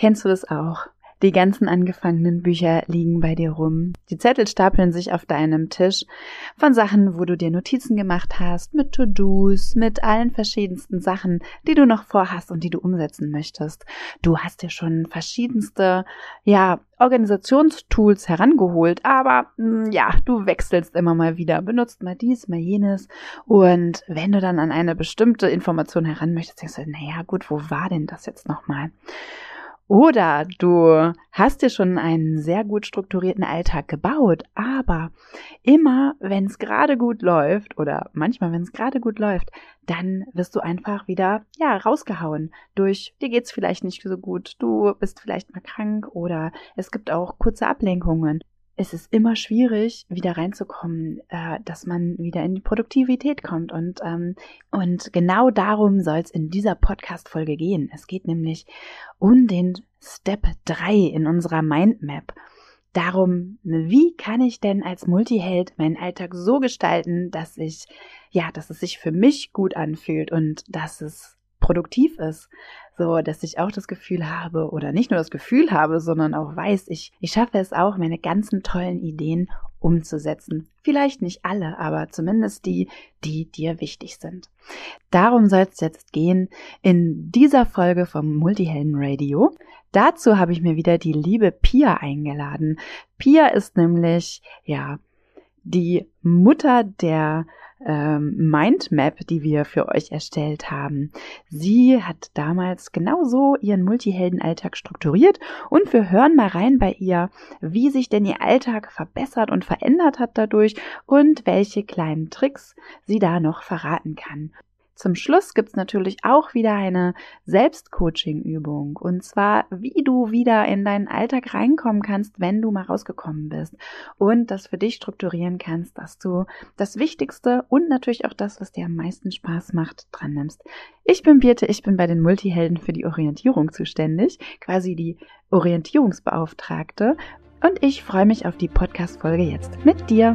Kennst du das auch? Die ganzen angefangenen Bücher liegen bei dir rum. Die Zettel stapeln sich auf deinem Tisch von Sachen, wo du dir Notizen gemacht hast, mit To-Dos, mit allen verschiedensten Sachen, die du noch vorhast und die du umsetzen möchtest. Du hast dir schon verschiedenste, ja, Organisationstools herangeholt, aber hm, ja, du wechselst immer mal wieder, benutzt mal dies, mal jenes und wenn du dann an eine bestimmte Information heran möchtest, denkst du, naja, gut, wo war denn das jetzt nochmal? Oder du hast dir schon einen sehr gut strukturierten Alltag gebaut, aber immer, wenn es gerade gut läuft oder manchmal, wenn es gerade gut läuft, dann wirst du einfach wieder, ja, rausgehauen durch, dir geht's vielleicht nicht so gut, du bist vielleicht mal krank oder es gibt auch kurze Ablenkungen es ist immer schwierig, wieder reinzukommen, äh, dass man wieder in die Produktivität kommt. Und, ähm, und genau darum soll es in dieser Podcast-Folge gehen. Es geht nämlich um den Step 3 in unserer Mindmap. Darum, wie kann ich denn als Multiheld meinen Alltag so gestalten, dass ich, ja, dass es sich für mich gut anfühlt und dass es produktiv ist, so dass ich auch das Gefühl habe oder nicht nur das Gefühl habe, sondern auch weiß, ich, ich schaffe es auch, meine ganzen tollen Ideen umzusetzen. Vielleicht nicht alle, aber zumindest die, die dir wichtig sind. Darum soll es jetzt gehen in dieser Folge vom Multihelden Radio. Dazu habe ich mir wieder die liebe Pia eingeladen. Pia ist nämlich, ja, die Mutter der ähm, Mindmap, die wir für euch erstellt haben. Sie hat damals genauso ihren Multiheldenalltag strukturiert und wir hören mal rein bei ihr, wie sich denn ihr Alltag verbessert und verändert hat dadurch und welche kleinen Tricks sie da noch verraten kann. Zum Schluss gibt's natürlich auch wieder eine Selbstcoaching-Übung. Und zwar, wie du wieder in deinen Alltag reinkommen kannst, wenn du mal rausgekommen bist. Und das für dich strukturieren kannst, dass du das Wichtigste und natürlich auch das, was dir am meisten Spaß macht, dran nimmst. Ich bin Birte, ich bin bei den Multihelden für die Orientierung zuständig, quasi die Orientierungsbeauftragte. Und ich freue mich auf die Podcast-Folge jetzt mit dir.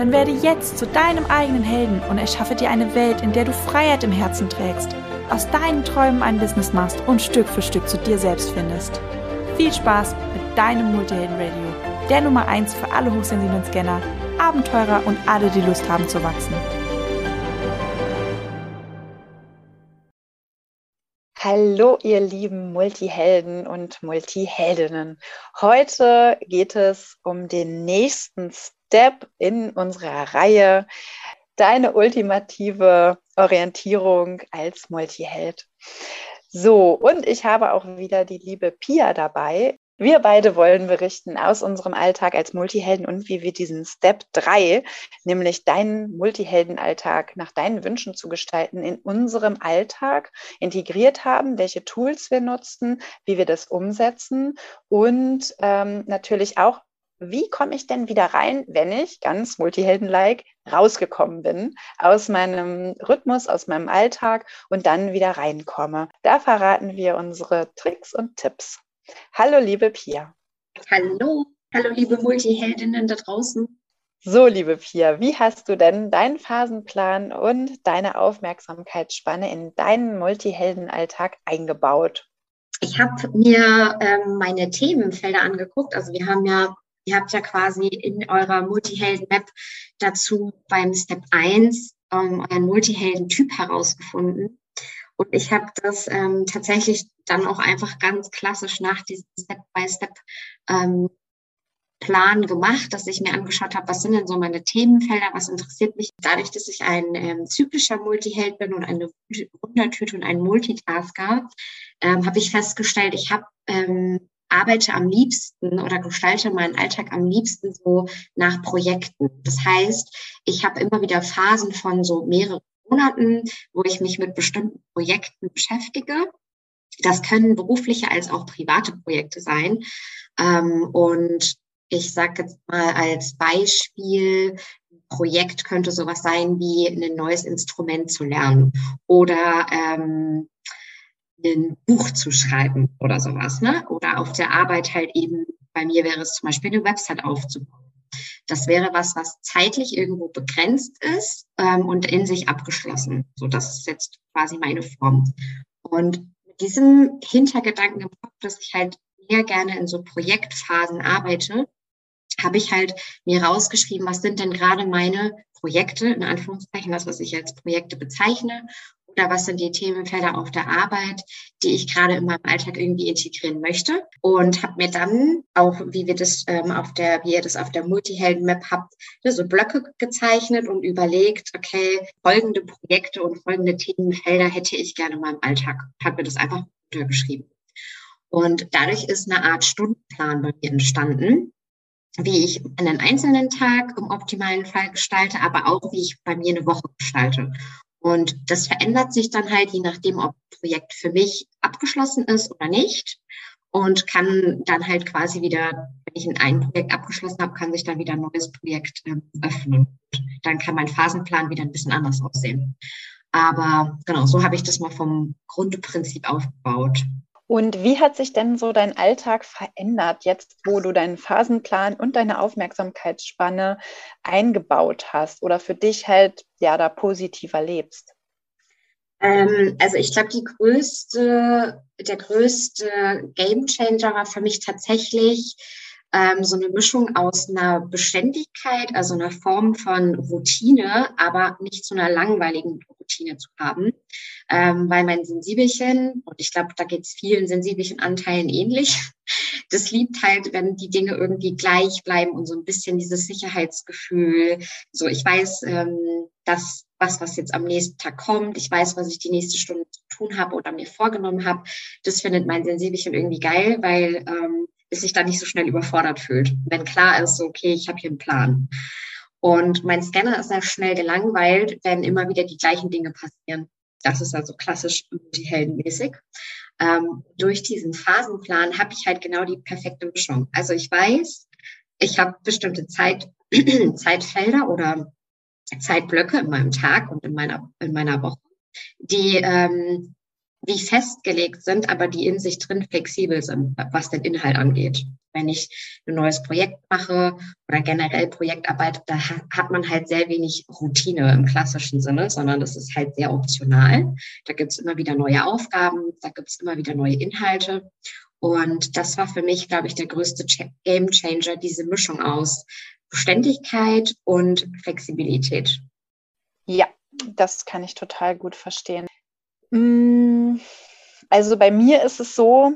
Dann werde jetzt zu deinem eigenen Helden und erschaffe dir eine Welt, in der du Freiheit im Herzen trägst, aus deinen Träumen ein Business machst und Stück für Stück zu dir selbst findest. Viel Spaß mit deinem Multihelden Radio, der Nummer 1 für alle hochsensiblen Scanner, Abenteurer und alle, die Lust haben zu wachsen. Hallo, ihr lieben Multihelden und Multiheldinnen. Heute geht es um den nächsten Step in unserer Reihe Deine ultimative Orientierung als Multiheld. So, und ich habe auch wieder die liebe Pia dabei. Wir beide wollen berichten aus unserem Alltag als Multihelden und wie wir diesen Step 3, nämlich deinen Multiheldenalltag nach deinen Wünschen zu gestalten, in unserem Alltag integriert haben, welche Tools wir nutzen, wie wir das umsetzen und ähm, natürlich auch, wie komme ich denn wieder rein, wenn ich ganz multihelden-like rausgekommen bin aus meinem Rhythmus, aus meinem Alltag und dann wieder reinkomme. Da verraten wir unsere Tricks und Tipps. Hallo, liebe Pia. Hallo, hallo, liebe Multiheldinnen da draußen. So, liebe Pia, wie hast du denn deinen Phasenplan und deine Aufmerksamkeitsspanne in deinen Multiheldenalltag eingebaut? Ich habe mir ähm, meine Themenfelder angeguckt. Also wir haben ja Ihr habt ja quasi in eurer Multihelden-Map dazu beim Step 1 ähm, euren Multihelden-Typ herausgefunden. Und ich habe das ähm, tatsächlich dann auch einfach ganz klassisch nach diesem Step-by-Step ähm, Plan gemacht, dass ich mir angeschaut habe, was sind denn so meine Themenfelder, was interessiert mich. Dadurch, dass ich ein ähm, zyklischer Multiheld bin und eine Wundertüte und ein Multitasker, ähm, habe ich festgestellt, ich habe ähm, arbeite am liebsten oder gestalte meinen Alltag am liebsten so nach Projekten. Das heißt, ich habe immer wieder Phasen von so mehreren Monaten, wo ich mich mit bestimmten Projekten beschäftige. Das können berufliche als auch private Projekte sein. Ähm, und ich sage jetzt mal als Beispiel, Projekt könnte sowas sein wie ein neues Instrument zu lernen oder ähm, ein Buch zu schreiben oder sowas, ne? Oder auf der Arbeit halt eben, bei mir wäre es zum Beispiel eine Website aufzubauen. Das wäre was, was zeitlich irgendwo begrenzt ist ähm, und in sich abgeschlossen. So, das ist jetzt quasi meine Form. Und mit diesem Hintergedanken im Kopf, dass ich halt sehr gerne in so Projektphasen arbeite, habe ich halt mir rausgeschrieben, was sind denn gerade meine Projekte, in Anführungszeichen, das, was ich als Projekte bezeichne, oder was sind die Themenfelder auf der Arbeit, die ich gerade in meinem Alltag irgendwie integrieren möchte. Und habe mir dann auch, wie wir das ähm, auf der, wie ihr das auf der Multihelden-Map habt, ne, so Blöcke gezeichnet und überlegt, okay, folgende Projekte und folgende Themenfelder hätte ich gerne in meinem Alltag. Habe mir das einfach untergeschrieben. Und dadurch ist eine Art Stundenplan bei mir entstanden, wie ich einen einzelnen Tag im optimalen Fall gestalte, aber auch wie ich bei mir eine Woche gestalte. Und das verändert sich dann halt, je nachdem, ob Projekt für mich abgeschlossen ist oder nicht. Und kann dann halt quasi wieder, wenn ich in ein Projekt abgeschlossen habe, kann sich dann wieder ein neues Projekt äh, öffnen. Dann kann mein Phasenplan wieder ein bisschen anders aussehen. Aber genau, so habe ich das mal vom Grundprinzip aufgebaut. Und wie hat sich denn so dein Alltag verändert, jetzt wo du deinen Phasenplan und deine Aufmerksamkeitsspanne eingebaut hast oder für dich halt ja da positiver lebst? Ähm, also ich glaube, die größte, der größte Gamechanger war für mich tatsächlich ähm, so eine Mischung aus einer Beständigkeit, also einer Form von Routine, aber nicht zu einer langweiligen Routine zu haben. Ähm, weil mein Sensibelchen, und ich glaube, da geht es vielen sensiblichen Anteilen ähnlich, das liebt halt, wenn die Dinge irgendwie gleich bleiben und so ein bisschen dieses Sicherheitsgefühl. So, ich weiß, ähm, dass was, was jetzt am nächsten Tag kommt. Ich weiß, was ich die nächste Stunde zu tun habe oder mir vorgenommen habe. Das findet mein Sensibelchen irgendwie geil, weil ähm, sich da nicht so schnell überfordert fühlt. Wenn klar ist, okay, ich habe hier einen Plan. Und mein Scanner ist sehr schnell gelangweilt, wenn immer wieder die gleichen Dinge passieren. Das ist also klassisch multiheldenmäßig. Ähm, durch diesen Phasenplan habe ich halt genau die perfekte Mischung. Also ich weiß, ich habe bestimmte Zeit, Zeitfelder oder Zeitblöcke in meinem Tag und in meiner, in meiner Woche, die ähm, wie festgelegt sind, aber die in sich drin flexibel sind, was den Inhalt angeht. Wenn ich ein neues Projekt mache oder generell Projektarbeit, da hat man halt sehr wenig Routine im klassischen Sinne, sondern das ist halt sehr optional. Da gibt's immer wieder neue Aufgaben, da gibt's immer wieder neue Inhalte. Und das war für mich, glaube ich, der größte Game Changer, diese Mischung aus Beständigkeit und Flexibilität. Ja, das kann ich total gut verstehen. Also bei mir ist es so,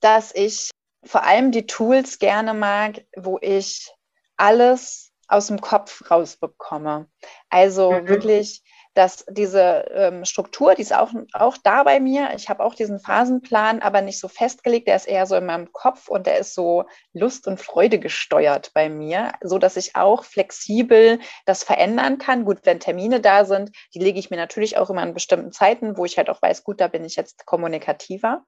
dass ich vor allem die Tools gerne mag, wo ich alles aus dem Kopf rausbekomme. Also mhm. wirklich dass diese ähm, Struktur, die ist auch, auch da bei mir. Ich habe auch diesen Phasenplan, aber nicht so festgelegt. Der ist eher so in meinem Kopf und der ist so Lust und Freude gesteuert bei mir, so dass ich auch flexibel das verändern kann. Gut, wenn Termine da sind, die lege ich mir natürlich auch immer an bestimmten Zeiten, wo ich halt auch weiß, gut, da bin ich jetzt kommunikativer.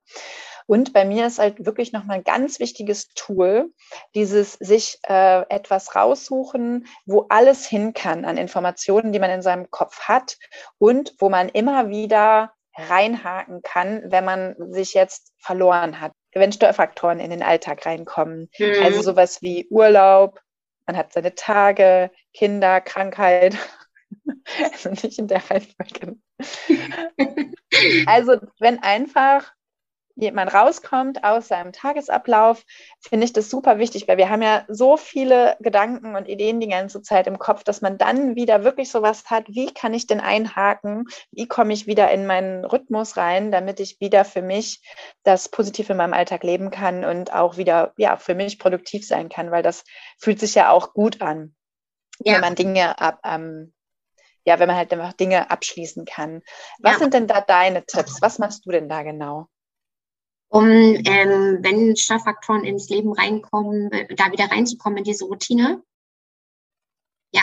Und bei mir ist halt wirklich nochmal ein ganz wichtiges Tool, dieses sich äh, etwas raussuchen, wo alles hin kann an Informationen, die man in seinem Kopf hat und wo man immer wieder reinhaken kann, wenn man sich jetzt verloren hat, wenn Störfaktoren in den Alltag reinkommen. Mhm. Also sowas wie Urlaub, man hat seine Tage, Kinder, Krankheit. also nicht in der Reihenfolge. also wenn einfach man rauskommt aus seinem Tagesablauf, finde ich das super wichtig, weil wir haben ja so viele Gedanken und Ideen die ganze Zeit im Kopf, dass man dann wieder wirklich sowas hat, wie kann ich denn einhaken, wie komme ich wieder in meinen Rhythmus rein, damit ich wieder für mich das positiv in meinem Alltag leben kann und auch wieder ja für mich produktiv sein kann, weil das fühlt sich ja auch gut an, ja. wenn man Dinge ab, ähm, ja, wenn man halt einfach Dinge abschließen kann. Was ja. sind denn da deine Tipps? Was machst du denn da genau? Um, ähm, wenn Störfaktoren ins Leben reinkommen, da wieder reinzukommen in diese Routine? Ja,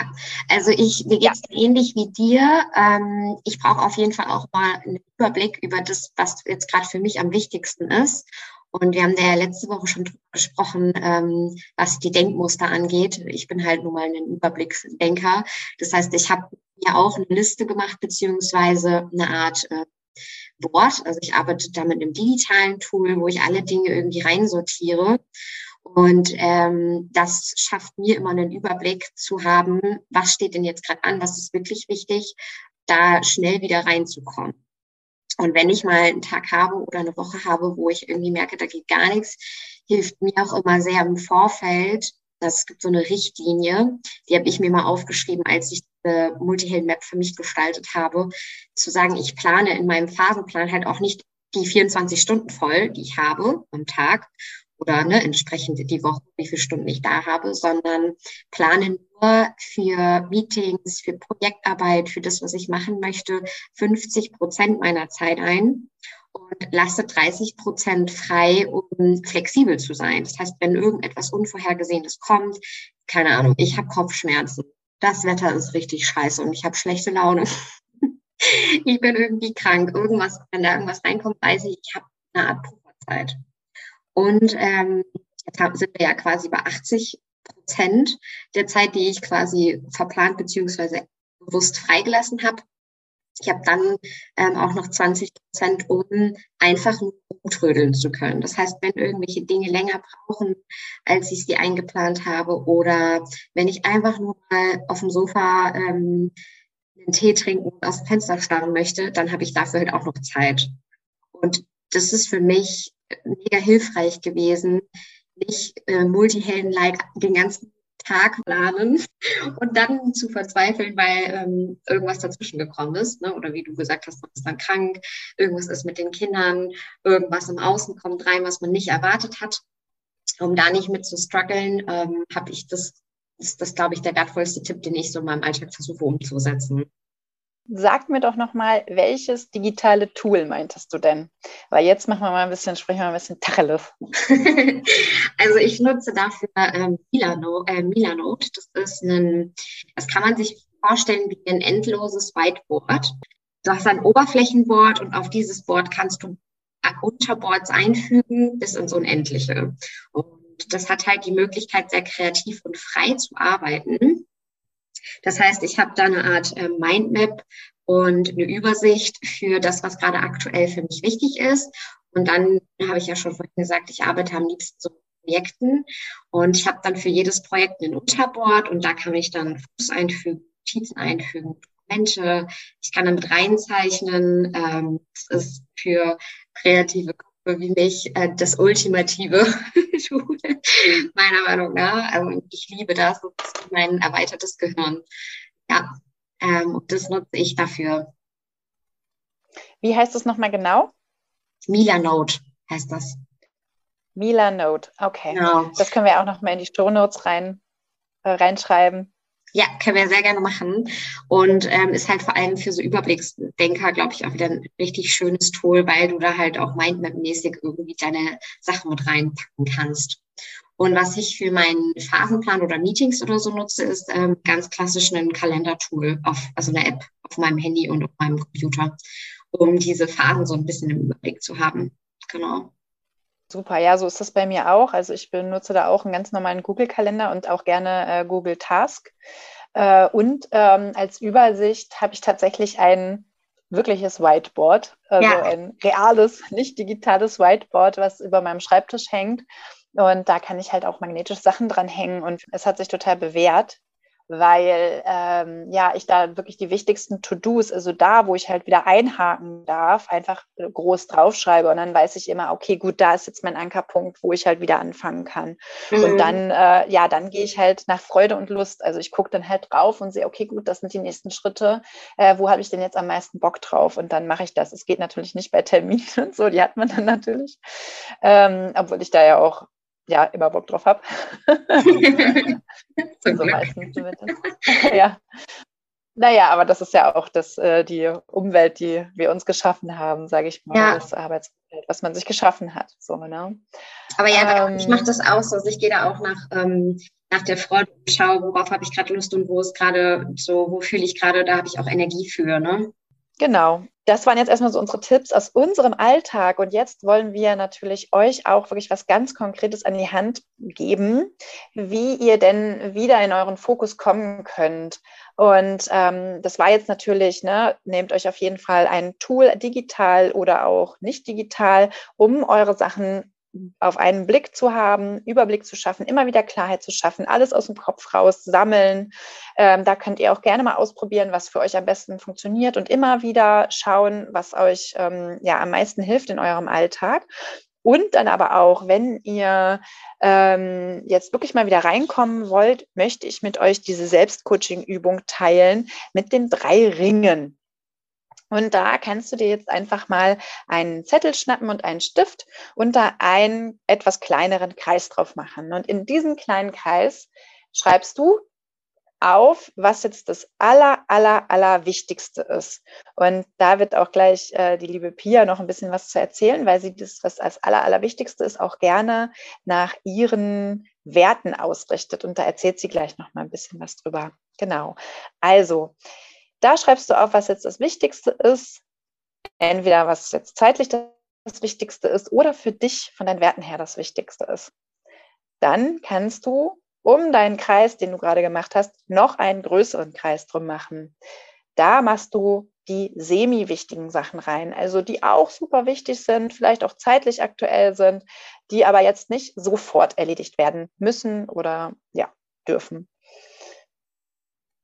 also ich, mir geht es ja. ähnlich wie dir. Ähm, ich brauche auf jeden Fall auch mal einen Überblick über das, was jetzt gerade für mich am wichtigsten ist. Und wir haben ja letzte Woche schon drüber gesprochen, ähm, was die Denkmuster angeht. Ich bin halt nun mal ein Überblicksdenker. Das heißt, ich habe mir auch eine Liste gemacht, beziehungsweise eine Art äh, Board. Also ich arbeite da mit einem digitalen Tool, wo ich alle Dinge irgendwie reinsortiere. Und ähm, das schafft mir immer einen Überblick zu haben, was steht denn jetzt gerade an, was ist wirklich wichtig, da schnell wieder reinzukommen. Und wenn ich mal einen Tag habe oder eine Woche habe, wo ich irgendwie merke, da geht gar nichts, hilft mir auch immer sehr im Vorfeld. Das gibt so eine Richtlinie, die habe ich mir mal aufgeschrieben, als ich die Multihelden-Map für mich gestaltet habe, zu sagen, ich plane in meinem Phasenplan halt auch nicht die 24 Stunden voll, die ich habe am Tag oder ne, entsprechend die Woche, wie viele Stunden ich da habe, sondern plane nur für Meetings, für Projektarbeit, für das, was ich machen möchte, 50 Prozent meiner Zeit ein und lasse 30 Prozent frei, um flexibel zu sein. Das heißt, wenn irgendetwas Unvorhergesehenes kommt, keine Ahnung, ich habe Kopfschmerzen, das Wetter ist richtig scheiße und ich habe schlechte Laune. ich bin irgendwie krank, irgendwas, wenn da irgendwas reinkommt, weiß ich, ich habe eine Art Pufferzeit. Und ähm, jetzt sind wir ja quasi bei 80 Prozent der Zeit, die ich quasi verplant beziehungsweise bewusst freigelassen habe. Ich habe dann ähm, auch noch 20 Prozent, um einfach nur umtrödeln zu können. Das heißt, wenn irgendwelche Dinge länger brauchen, als ich sie eingeplant habe, oder wenn ich einfach nur mal auf dem Sofa ähm, einen Tee trinken und aus dem Fenster starren möchte, dann habe ich dafür halt auch noch Zeit. Und das ist für mich mega hilfreich gewesen, nicht äh, Multihelden-like den ganzen Tag planen und dann zu verzweifeln, weil ähm, irgendwas dazwischen gekommen ist. Ne? Oder wie du gesagt hast, man ist dann krank, irgendwas ist mit den Kindern, irgendwas im Außen kommt rein, was man nicht erwartet hat. Um da nicht mit zu strugglen, ähm, habe ich das, ist das, glaube ich, der wertvollste Tipp, den ich so in meinem Alltag versuche umzusetzen. Sag mir doch nochmal, welches digitale Tool meintest du denn? Weil jetzt machen wir mal ein bisschen, sprechen wir mal ein bisschen Tacheles. also ich nutze dafür ähm, Milano, äh, Milanote. Das ist ein, das kann man sich vorstellen wie ein endloses Whiteboard. Du hast ein Oberflächenboard und auf dieses Board kannst du Unterboards einfügen bis ins Unendliche. Und das hat halt die Möglichkeit, sehr kreativ und frei zu arbeiten. Das heißt, ich habe da eine Art äh, Mindmap und eine Übersicht für das, was gerade aktuell für mich wichtig ist. Und dann habe ich ja schon vorhin gesagt, ich arbeite am liebsten so Projekten und ich habe dann für jedes Projekt ein Unterboard und da kann ich dann Fuß einfügen, Notizen einfügen, Dokumente. Ich kann damit reinzeichnen. Ähm, das ist für kreative wie mich äh, das ultimative Tool, meiner Meinung nach. Also ich liebe das, das ist mein erweitertes Gehirn. Ja, ähm, das nutze ich dafür. Wie heißt das nochmal genau? Milanote heißt das. Milanote, okay. Genau. Das können wir auch nochmal in die Show Notes rein, äh, reinschreiben. Ja, können wir sehr gerne machen. Und ähm, ist halt vor allem für so Überblicksdenker, glaube ich, auch wieder ein richtig schönes Tool, weil du da halt auch Mindmap-mäßig irgendwie deine Sachen mit reinpacken kannst. Und was ich für meinen Phasenplan oder Meetings oder so nutze, ist ähm, ganz klassisch ein Kalendertool, auf, also eine App auf meinem Handy und auf meinem Computer, um diese Phasen so ein bisschen im Überblick zu haben. Genau. Super, ja, so ist das bei mir auch. Also ich benutze da auch einen ganz normalen Google-Kalender und auch gerne äh, Google Task. Äh, und ähm, als Übersicht habe ich tatsächlich ein wirkliches Whiteboard, also ja. ein reales, nicht digitales Whiteboard, was über meinem Schreibtisch hängt. Und da kann ich halt auch magnetische Sachen dran hängen und es hat sich total bewährt, weil ähm, ja ich da wirklich die wichtigsten To-Dos, also da, wo ich halt wieder einhaken darf, einfach groß draufschreibe und dann weiß ich immer, okay, gut, da ist jetzt mein Ankerpunkt, wo ich halt wieder anfangen kann. Mhm. Und dann, äh, ja, dann gehe ich halt nach Freude und Lust. Also ich gucke dann halt drauf und sehe, okay, gut, das sind die nächsten Schritte. Äh, wo habe ich denn jetzt am meisten Bock drauf? Und dann mache ich das. Es geht natürlich nicht bei Terminen und so, die hat man dann natürlich. Ähm, obwohl ich da ja auch ja immer Bock drauf habe. so meistens zumindest. ja. Naja, aber das ist ja auch das, äh, die Umwelt, die wir uns geschaffen haben, sage ich mal, ja. das Arbeitsumfeld, was man sich geschaffen hat. So, ne? Aber ja, ähm, ich mache das aus. Also ich gehe da auch nach, ähm, nach der Freude schaue, worauf habe ich gerade Lust und wo ist gerade so, wo fühle ich gerade, da habe ich auch Energie für. Ne? Genau. Das waren jetzt erstmal so unsere Tipps aus unserem Alltag. Und jetzt wollen wir natürlich euch auch wirklich was ganz Konkretes an die Hand geben, wie ihr denn wieder in euren Fokus kommen könnt. Und ähm, das war jetzt natürlich, ne, nehmt euch auf jeden Fall ein Tool, digital oder auch nicht digital, um eure Sachen auf einen Blick zu haben, Überblick zu schaffen, immer wieder Klarheit zu schaffen, alles aus dem Kopf raus, sammeln. Ähm, da könnt ihr auch gerne mal ausprobieren, was für euch am besten funktioniert und immer wieder schauen, was euch ähm, ja am meisten hilft in eurem Alltag. Und dann aber auch, wenn ihr ähm, jetzt wirklich mal wieder reinkommen wollt, möchte ich mit euch diese Selbstcoaching-Übung teilen mit den drei Ringen. Und da kannst du dir jetzt einfach mal einen Zettel schnappen und einen Stift und da einen etwas kleineren Kreis drauf machen. Und in diesem kleinen Kreis schreibst du auf, was jetzt das aller, aller, aller Wichtigste ist. Und da wird auch gleich äh, die liebe Pia noch ein bisschen was zu erzählen, weil sie das, was als aller, aller Wichtigste ist, auch gerne nach ihren Werten ausrichtet. Und da erzählt sie gleich noch mal ein bisschen was drüber. Genau. Also, da schreibst du auf, was jetzt das Wichtigste ist. Entweder was jetzt zeitlich das Wichtigste ist oder für dich von deinen Werten her das Wichtigste ist. Dann kannst du um deinen Kreis, den du gerade gemacht hast, noch einen größeren Kreis drum machen. Da machst du die semi-wichtigen Sachen rein, also die auch super wichtig sind, vielleicht auch zeitlich aktuell sind, die aber jetzt nicht sofort erledigt werden müssen oder ja, dürfen.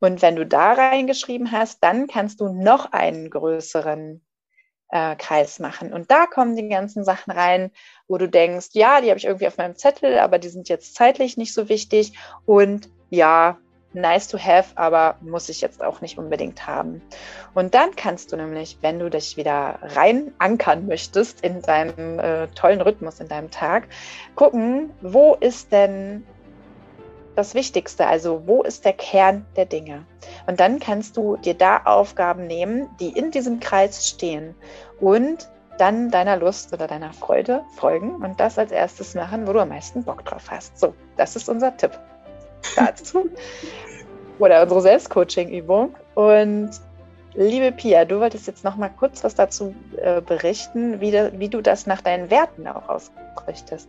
Und wenn du da reingeschrieben hast, dann kannst du noch einen größeren äh, Kreis machen. Und da kommen die ganzen Sachen rein, wo du denkst, ja, die habe ich irgendwie auf meinem Zettel, aber die sind jetzt zeitlich nicht so wichtig. Und ja, nice to have, aber muss ich jetzt auch nicht unbedingt haben. Und dann kannst du nämlich, wenn du dich wieder rein ankern möchtest in deinem äh, tollen Rhythmus in deinem Tag, gucken, wo ist denn das Wichtigste, also wo ist der Kern der Dinge? Und dann kannst du dir da Aufgaben nehmen, die in diesem Kreis stehen und dann deiner Lust oder deiner Freude folgen und das als erstes machen, wo du am meisten Bock drauf hast. So, das ist unser Tipp dazu. oder unsere Selbstcoaching-Übung. Und liebe Pia, du wolltest jetzt noch mal kurz was dazu äh, berichten, wie, de, wie du das nach deinen Werten auch ausrichtest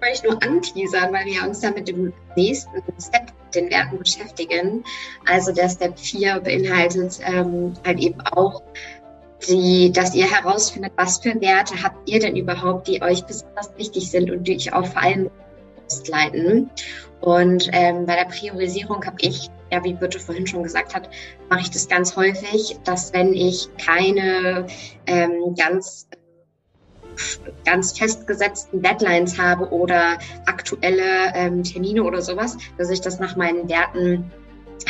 wollte ich nur anteasern, weil wir uns da mit dem nächsten Step, den Werten beschäftigen. Also der Step 4 beinhaltet ähm, halt eben auch die, dass ihr herausfindet, was für Werte habt ihr denn überhaupt, die euch besonders wichtig sind und die euch auch vor allem leiten. Und ähm, bei der Priorisierung habe ich, ja, wie Birte vorhin schon gesagt hat, mache ich das ganz häufig, dass wenn ich keine ähm, ganz ganz festgesetzten Deadlines habe oder aktuelle ähm, Termine oder sowas, dass ich das nach meinen Werten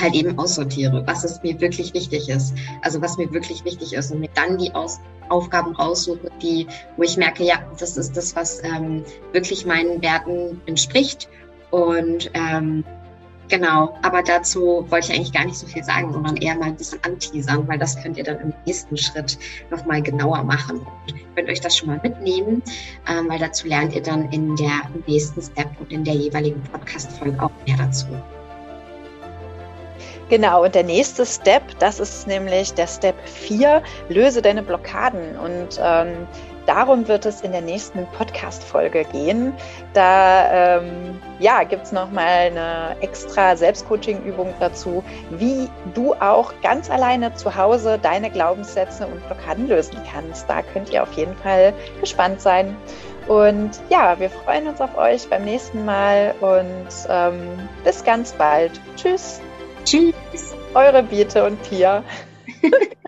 halt eben aussortiere, was es mir wirklich wichtig ist. Also was mir wirklich wichtig ist und mir dann die Aus Aufgaben raussuche, die, wo ich merke, ja, das ist das, was ähm, wirklich meinen Werten entspricht. Und ähm, Genau, aber dazu wollte ich eigentlich gar nicht so viel sagen, sondern eher mal ein bisschen anteasern, weil das könnt ihr dann im nächsten Schritt nochmal genauer machen und könnt euch das schon mal mitnehmen, ähm, weil dazu lernt ihr dann in der nächsten Step und in der jeweiligen Podcast-Folge auch mehr dazu. Genau, und der nächste Step, das ist nämlich der Step 4, löse deine Blockaden. Und ähm, darum wird es in der nächsten Podcast-Folge gehen. Da ähm, ja, gibt es nochmal eine extra Selbstcoaching-Übung dazu, wie du auch ganz alleine zu Hause deine Glaubenssätze und Blockaden lösen kannst. Da könnt ihr auf jeden Fall gespannt sein. Und ja, wir freuen uns auf euch beim nächsten Mal und ähm, bis ganz bald. Tschüss. Tschüss. Eure Biete und Pia.